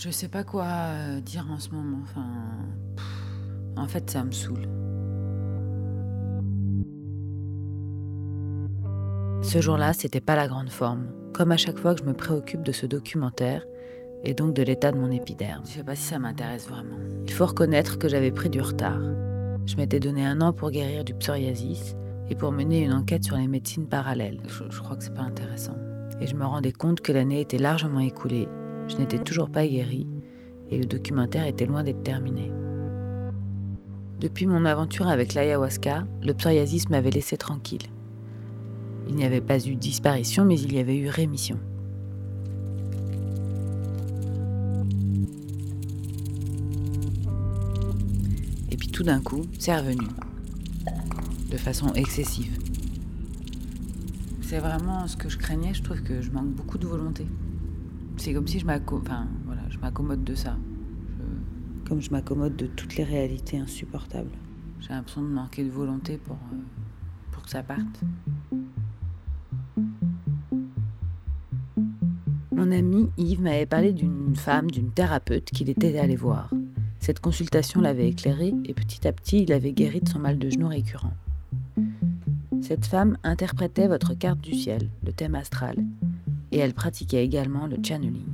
Je sais pas quoi euh, dire en ce moment. Enfin, pff, en fait, ça me saoule. Ce jour-là, c'était pas la grande forme. Comme à chaque fois que je me préoccupe de ce documentaire et donc de l'état de mon épiderme. Je sais pas si ça m'intéresse vraiment. Il faut reconnaître que j'avais pris du retard. Je m'étais donné un an pour guérir du psoriasis et pour mener une enquête sur les médecines parallèles. Je, je crois que c'est pas intéressant. Et je me rendais compte que l'année était largement écoulée, je n'étais toujours pas guérie et le documentaire était loin d'être terminé. Depuis mon aventure avec l'ayahuasca, le psoriasis m'avait laissé tranquille. Il n'y avait pas eu disparition, mais il y avait eu rémission. Et puis tout d'un coup, c'est revenu. De façon excessive. C'est vraiment ce que je craignais. Je trouve que je manque beaucoup de volonté. C'est comme si je m'acco- enfin, voilà, je m'accommode de ça. Je- Comme je m'accommode de toutes les réalités insupportables. J'ai l'impression de manquer de volonté pour, euh, pour que ça parte. Mon ami Yves m'avait parlé d'une femme, d'une thérapeute qu'il était allé voir. Cette consultation l'avait éclairé et petit à petit il avait guéri de son mal de genou récurrent. Cette femme interprétait votre carte du ciel, le thème astral, et elle pratiquait également le channeling.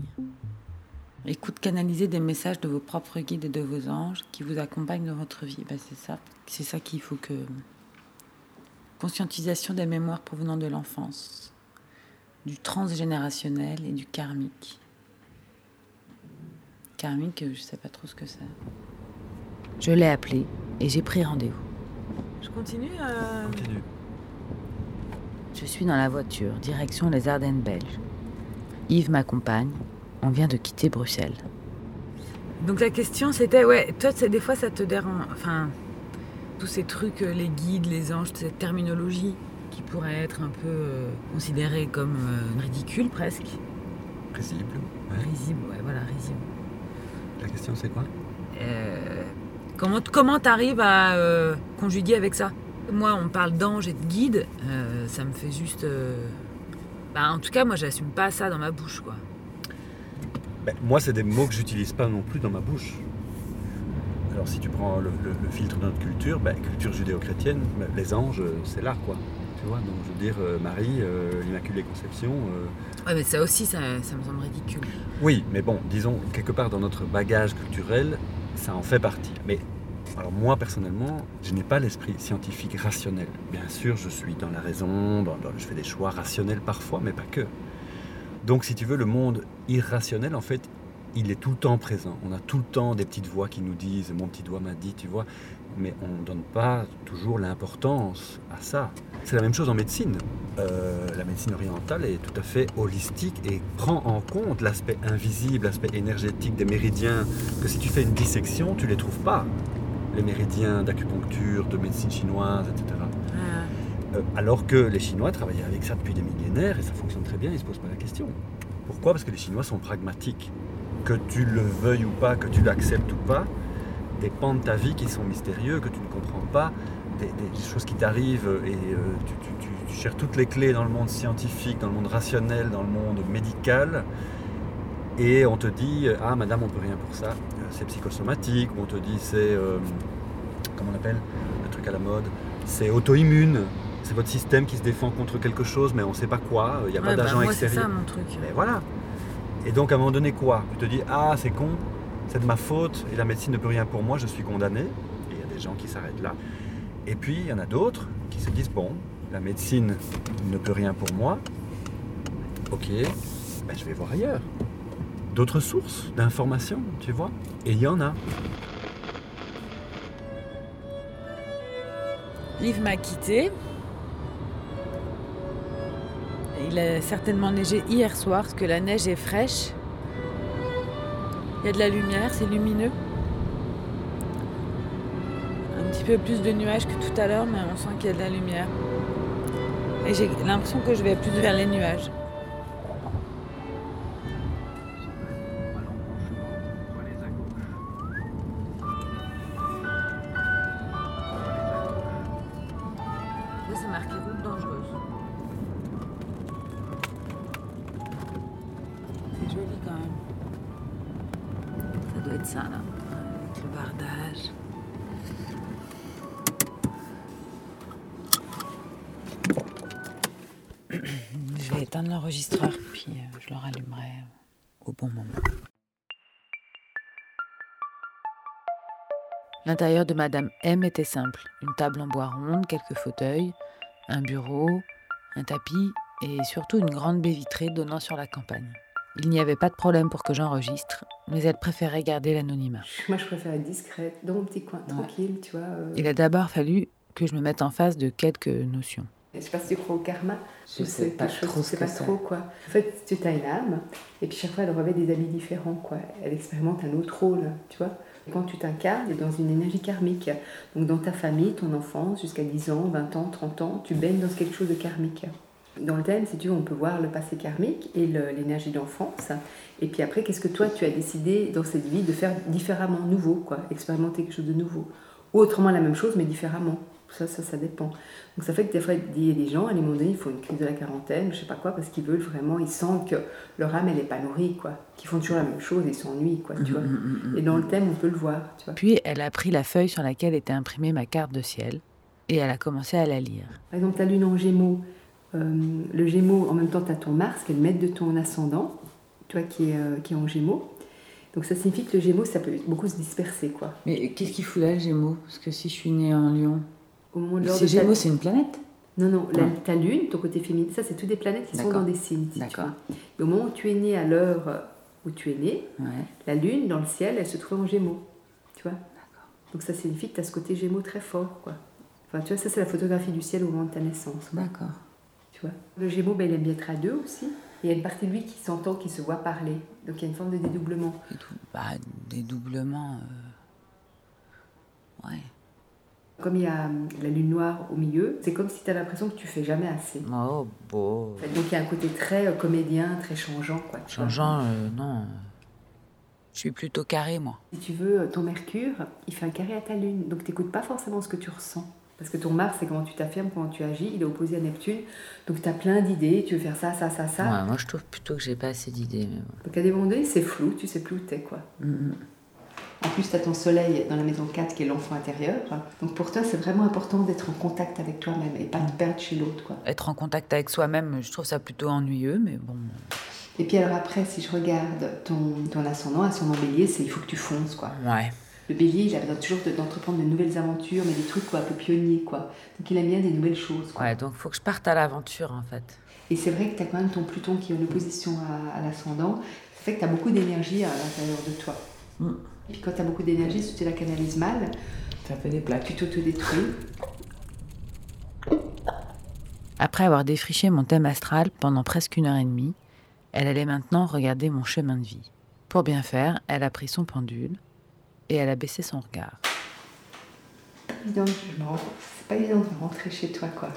Écoute, canaliser des messages de vos propres guides et de vos anges qui vous accompagnent dans votre vie. Ben, c'est ça, c'est ça qu'il faut que. Conscientisation des mémoires provenant de l'enfance, du transgénérationnel et du karmique. Karmique, je sais pas trop ce que c'est. Je l'ai appelé et j'ai pris rendez-vous. Je continue. euh, Continue. Je suis dans la voiture, direction les Ardennes belges. Yves m'accompagne. On vient de quitter Bruxelles. Donc la question c'était, ouais, toi des fois ça te dérange, enfin, tous ces trucs, euh, les guides, les anges, cette terminologie qui pourrait être un peu euh, considérée comme euh, ridicule presque. Risible. ouais. Risible, ouais, voilà, risible. La question c'est quoi? Euh, comment comment t'arrives à euh, conjuguer avec ça? Moi on parle d'ange et de guide, euh, ça me fait juste... bah, en tout cas moi j'assume pas ça dans ma bouche quoi. Ben, Moi, c'est des mots que j'utilise pas non plus dans ma bouche. Alors, si tu prends le, le- le filtre de notre culture, ben, culture judéo-chrétienne, ben, les anges, euh, c'est là, quoi. Tu vois, donc je veux dire, euh, Marie, euh, l'Immaculée Conception. euh, Ouais mais ça aussi ça, ça me semble ridicule. Oui, mais bon, disons, quelque part dans notre bagage culturel, ça en fait partie. Mais alors moi, personnellement, je n'ai pas l'esprit scientifique rationnel. Bien sûr, je suis dans la raison, je fais des choix rationnels parfois, mais pas que. Donc, si tu veux, le monde irrationnel, en fait, il est tout le temps présent. On a tout le temps des petites voix qui nous disent, mon petit doigt m'a dit, tu vois, mais on ne donne pas toujours l'importance à ça. C'est la même chose en médecine. Euh, la médecine orientale est tout à fait holistique et prend en compte l'aspect invisible, l'aspect énergétique des méridiens, que si tu fais une dissection, tu ne les trouves pas. Les méridiens d'acupuncture, de médecine chinoise, etc. Euh, alors que les Chinois travaillaient avec ça depuis des millénaires et ça fonctionne très bien, ils ne se posent pas la question. Pourquoi? Parce que les Chinois sont pragmatiques. Que tu le veuilles ou pas, que tu l'acceptes ou pas, des pans de ta vie qui sont mystérieux, que tu ne comprends pas, des, des choses qui t'arrivent et euh, tu, tu- tu- tu cherches toutes les clés dans le monde scientifique, dans le monde rationnel, dans le monde médical. Et on te dit, ah madame, on peut rien pour ça, c'est psychosomatique, ou on te dit, c'est, euh, comment on appelle, le truc à la mode, c'est auto-immune, c'est votre système qui se défend contre quelque chose, mais on ne sait pas quoi, il n'y a Ouais, pas bah, d'agent c'est extérieur. ça mon truc. Mais voilà. Et donc à un moment donné quoi? Tu te dis ah c'est con, c'est de ma faute et la médecine ne peut rien pour moi, je suis condamné. Et il y a des gens qui s'arrêtent là. Et puis il y en a d'autres qui se disent bon, la médecine ne peut rien pour moi. Ok, ben, je vais voir ailleurs. D'autres sources d'informations, tu vois Et il y en a. Yves m'a quitté. Il a certainement neigé hier soir parce que la neige est fraîche. Il y a de la lumière, c'est lumineux. Un petit peu plus de nuages que tout à l'heure, mais on sent qu'il y a de la lumière. Et j'ai l'impression que je vais plus vers les nuages. Le bardage. Je vais éteindre l'enregistreur, puis euh, je le rallumerai au bon moment. L'intérieur de Madame M était simple. Une table en bois ronde, quelques fauteuils, un bureau, un tapis et surtout une grande baie vitrée donnant sur la campagne. Il n'y avait pas de problème pour que j'enregistre, mais elle préférait garder l'anonymat. Moi, je préfère être discrète, dans mon petit coin, tranquille, tu vois. euh. Il a d'abord fallu que je me mette en face de quelques notions. Je sais pas si tu crois au karma. Je sais c'est pas chose, trop ce sais que pas c'est. trop quoi. En fait, tu as une âme, et puis chaque fois, elle revêt des habits différents, quoi. Elle expérimente un autre rôle, tu vois. Quand tu t'incarnes, tu es dans une énergie karmique. Donc, dans ta famille, ton enfance, jusqu'à 10 ans, 20 ans, 30 ans, tu baignes dans quelque chose de karmique. Dans le thème, si tu veux, on peut voir le passé karmique et l'énergie d'enfance. Et puis après, qu'est-ce que toi, tu as décidé dans cette vie de faire différemment, nouveau, quoi. Expérimenter quelque chose de nouveau? Ou autrement la même chose, mais différemment. Ça, ça, ça dépend. Donc ça fait que des fois, il y a des gens, à un moment donné, ils font une crise de la quarantaine, je sais pas quoi, parce qu'ils veulent vraiment, ils sentent que leur âme, elle n'est pas nourrie, quoi. Qu'ils font toujours la même chose, ils s'ennuient, quoi, tu vois. Et dans le thème, on peut le voir, tu vois. Puis elle a pris la feuille sur laquelle était imprimée ma carte de ciel et elle a commencé à la lire. Par exemple, ta lune en gémeaux, euh, le gémeaux, en même temps, tu as ton Mars, qui est le maître de ton ascendant, tu vois, qui est, euh, qui est en gémeaux. Donc ça signifie que le gémeaux, ça peut beaucoup se disperser, quoi. Mais qu'est-ce qu'il fout là, le Gémeaux? Parce que si je suis née en Lion. Au moment de C'est ta- Gémeaux, c'est une planète? Non, non, la- Ah. ta lune, ton côté féminin, ça, c'est toutes des planètes qui sont D'accord. dans des signes, si D'accord. Et au moment où tu es né, à l'heure où tu es né, Ouais. la lune, dans le ciel, elle se trouve en gémeaux, tu vois. Donc ça signifie que tu as ce côté gémeaux très fort, quoi. Enfin, tu vois, ça, c'est la photographie du ciel au moment de ta naissance. D'accord. Vois. Le Gémeaux, ben, il aime bien être à deux aussi. Il y a une partie de lui qui s'entend, qui se voit parler. Donc il y a une forme de dédoublement. Bah, des doublements. euh, Ouais. Comme il y a hum, la lune noire au milieu, c'est comme si tu as l'impression que tu fais jamais assez. Oh, beau. Donc il y a un côté très euh, comédien, très changeant. Quoi. Changeant, euh, non. Je suis plutôt carré, moi. Si tu veux, ton Mercure, il fait un carré à ta lune. Donc tu n'écoutes pas forcément ce que tu ressens. Parce que ton Mars, c'est comment tu t'affirmes, comment tu agis. Il est opposé à Neptune. Donc tu as plein d'idées. Tu veux faire ça, ça, ça, ça. Ouais, moi, je trouve plutôt que j'ai pas assez d'idées. mais. Donc à des moments donnés, c'est flou. Tu sais plus où tu es. Quoi. Mhm. En plus, tu as ton soleil dans la maison 4 qui est l'enfant intérieur. Donc pour toi, c'est vraiment important d'être en contact avec toi-même et pas te perdre chez l'autre. quoi. Être en contact avec soi-même, je trouve ça plutôt ennuyeux, mais bon. Et puis alors après, si je regarde ton, ton ascendant, ascendant bélier, c'est il faut que tu fonces. quoi. Ouais. Le bélier, il a besoin toujours de- d'entreprendre de nouvelles aventures, mais des trucs quoi, un peu pionniers. quoi. Donc il aime bien des nouvelles choses. quoi. Ouais, donc faut que je parte à l'aventure, en fait. Et c'est vrai que tu as quand même ton Pluton qui est en opposition à, à l'ascendant. Ça fait que tu as beaucoup d'énergie à l'intérieur de toi. Mm. Et puis quand tu as beaucoup d'énergie, si tu la canalises mal, Ça fait des plaques. tu t'autodétruis. Après avoir défriché mon thème astral pendant presque une heure et demie, elle allait maintenant regarder mon chemin de vie. Pour bien faire, elle a pris son pendule et elle a baissé son regard. évident, je me rends- c'est pas évident de rentrer chez toi, quoi.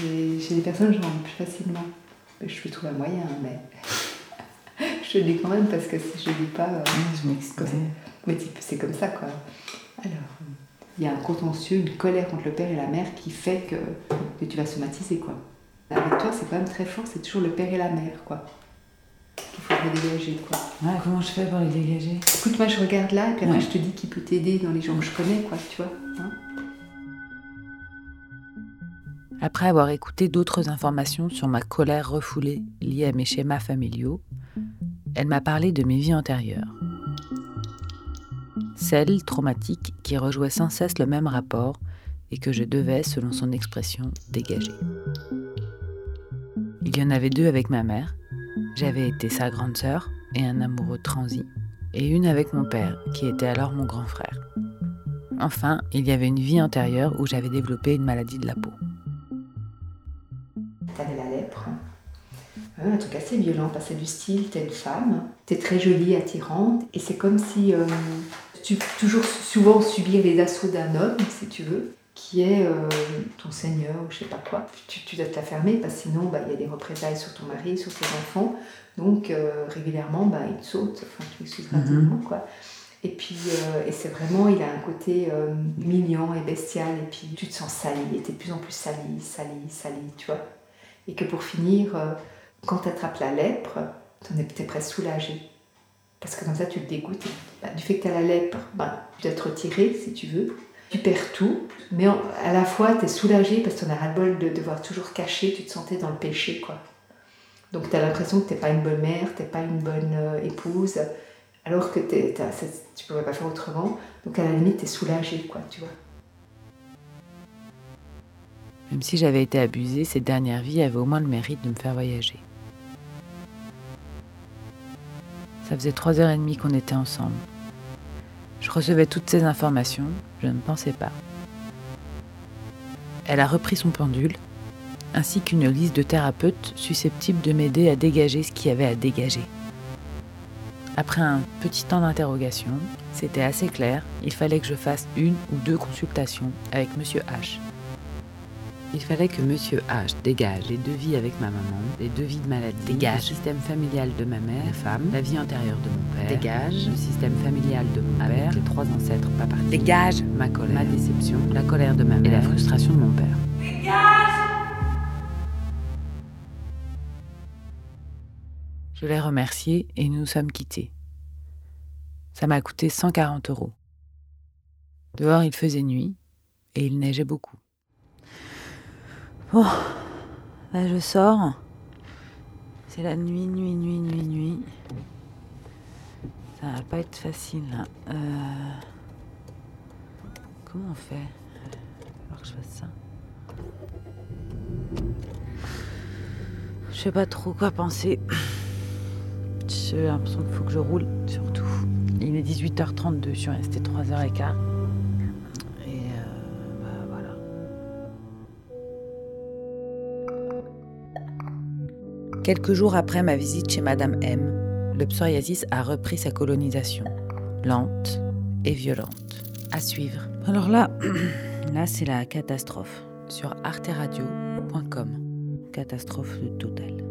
J'ai des personnes, je rentre plus facilement. Je peux trouver un moyen, mais je te le dis quand même parce que si je le dis pas, euh, je m'excuse. mais c'est- c'est comme ça, quoi. Alors, il y a un contentieux, une colère contre le père et la mère qui fait que, que tu vas somatiser, quoi. Avec toi, c'est quand même très fort, c'est toujours le père et la mère, quoi. Qu'il faudrait dégager, quoi. Ouais, comment je fais pour les dégager? Écoute, moi, je regarde là, et puis après, Ouais. je te dis qui peut t'aider dans les gens que je connais, quoi, tu vois. hein. Après avoir écouté d'autres informations sur ma colère refoulée liée à mes schémas familiaux, elle m'a parlé de mes vies antérieures. Celles traumatiques qui rejouaient sans cesse le même rapport et que je devais, selon son expression, dégager. Il y en avait deux avec ma mère. J'avais été sa grande sœur et un amoureux transi, et une avec mon père, qui était alors mon grand frère. Enfin, il y avait une vie antérieure où j'avais développé une maladie de la peau. T'avais la lèpre. Ouais, un truc assez violent, parce c'est du style, t'es une femme, t'es très jolie, attirante, et c'est comme si euh, tu toujours souvent subir les assauts d'un homme, si tu veux, qui est euh, ton seigneur ou je sais pas quoi. Tu, tu dois te la fermer, parce que sinon, bah, il y a des représailles sur ton mari, sur tes enfants, donc euh, régulièrement, bah, il te saute, enfin, tu m'excuseras Mhm. tellement, quoi. Et puis, euh, et c'est vraiment, il a un côté euh, mignon et bestial, et puis tu te sens sali, et t'es de plus en plus sali, sali, sali, tu vois. Et que pour finir, euh, quand tu attrapes la lèpre, t'en es- t'es presque soulagé. Parce que comme ça, tu le dégoûtes. Bah, du fait que tu as la lèpre, bah, tu dois te retirer si tu veux. Tu perds tout, mais à la fois, tu es soulagé parce que tu as ras-le-bol de devoir toujours cacher, tu te sentais dans le péché. quoi. Donc tu as l'impression que tu n'es pas une bonne mère, tu n'es pas une bonne euh, épouse, alors que tu ne pourrais pas faire autrement. Donc à la limite, tu es soulagé, quoi, tu vois. Même si j'avais été abusée, cette dernière vie avait au moins le mérite de me faire voyager. Ça faisait trois heures et demie qu'on était ensemble. Je recevais toutes ces informations, je ne pensais pas. Elle a repris son pendule, ainsi qu'une liste de thérapeutes susceptibles de m'aider à dégager ce qu'il y avait à dégager. Après un petit temps d'interrogation, c'était assez clair, il fallait que je fasse une ou deux consultations avec Monsieur H. Il fallait que Monsieur H dégage les devis avec ma maman, les devis de maladie, dégage le système familial de ma mère, les femmes, la vie antérieure de mon père, dégage le système familial de mon père, les trois ancêtres pas partis, dégage ma colère, ma déception, la colère de ma mère et la frustration de mon père. Dégage Je l'ai remercié et nous nous sommes quittés. Ça m'a coûté 140 euros. Dehors, il faisait nuit et il neigeait beaucoup. Bon, là je sors. C'est la nuit, nuit, nuit, nuit, nuit. Ça va pas être facile. Euh, comment on fait? Il que je fasse ça. Je sais pas trop quoi penser. J'ai l'impression qu'il faut que je roule, surtout. Il est 18h32, je suis restée 3h15. Quelques jours après ma visite chez Madame M, le psoriasis a repris sa colonisation, lente et violente. À suivre. Alors là, là c'est la catastrophe sur arteradio.com. Catastrophe totale.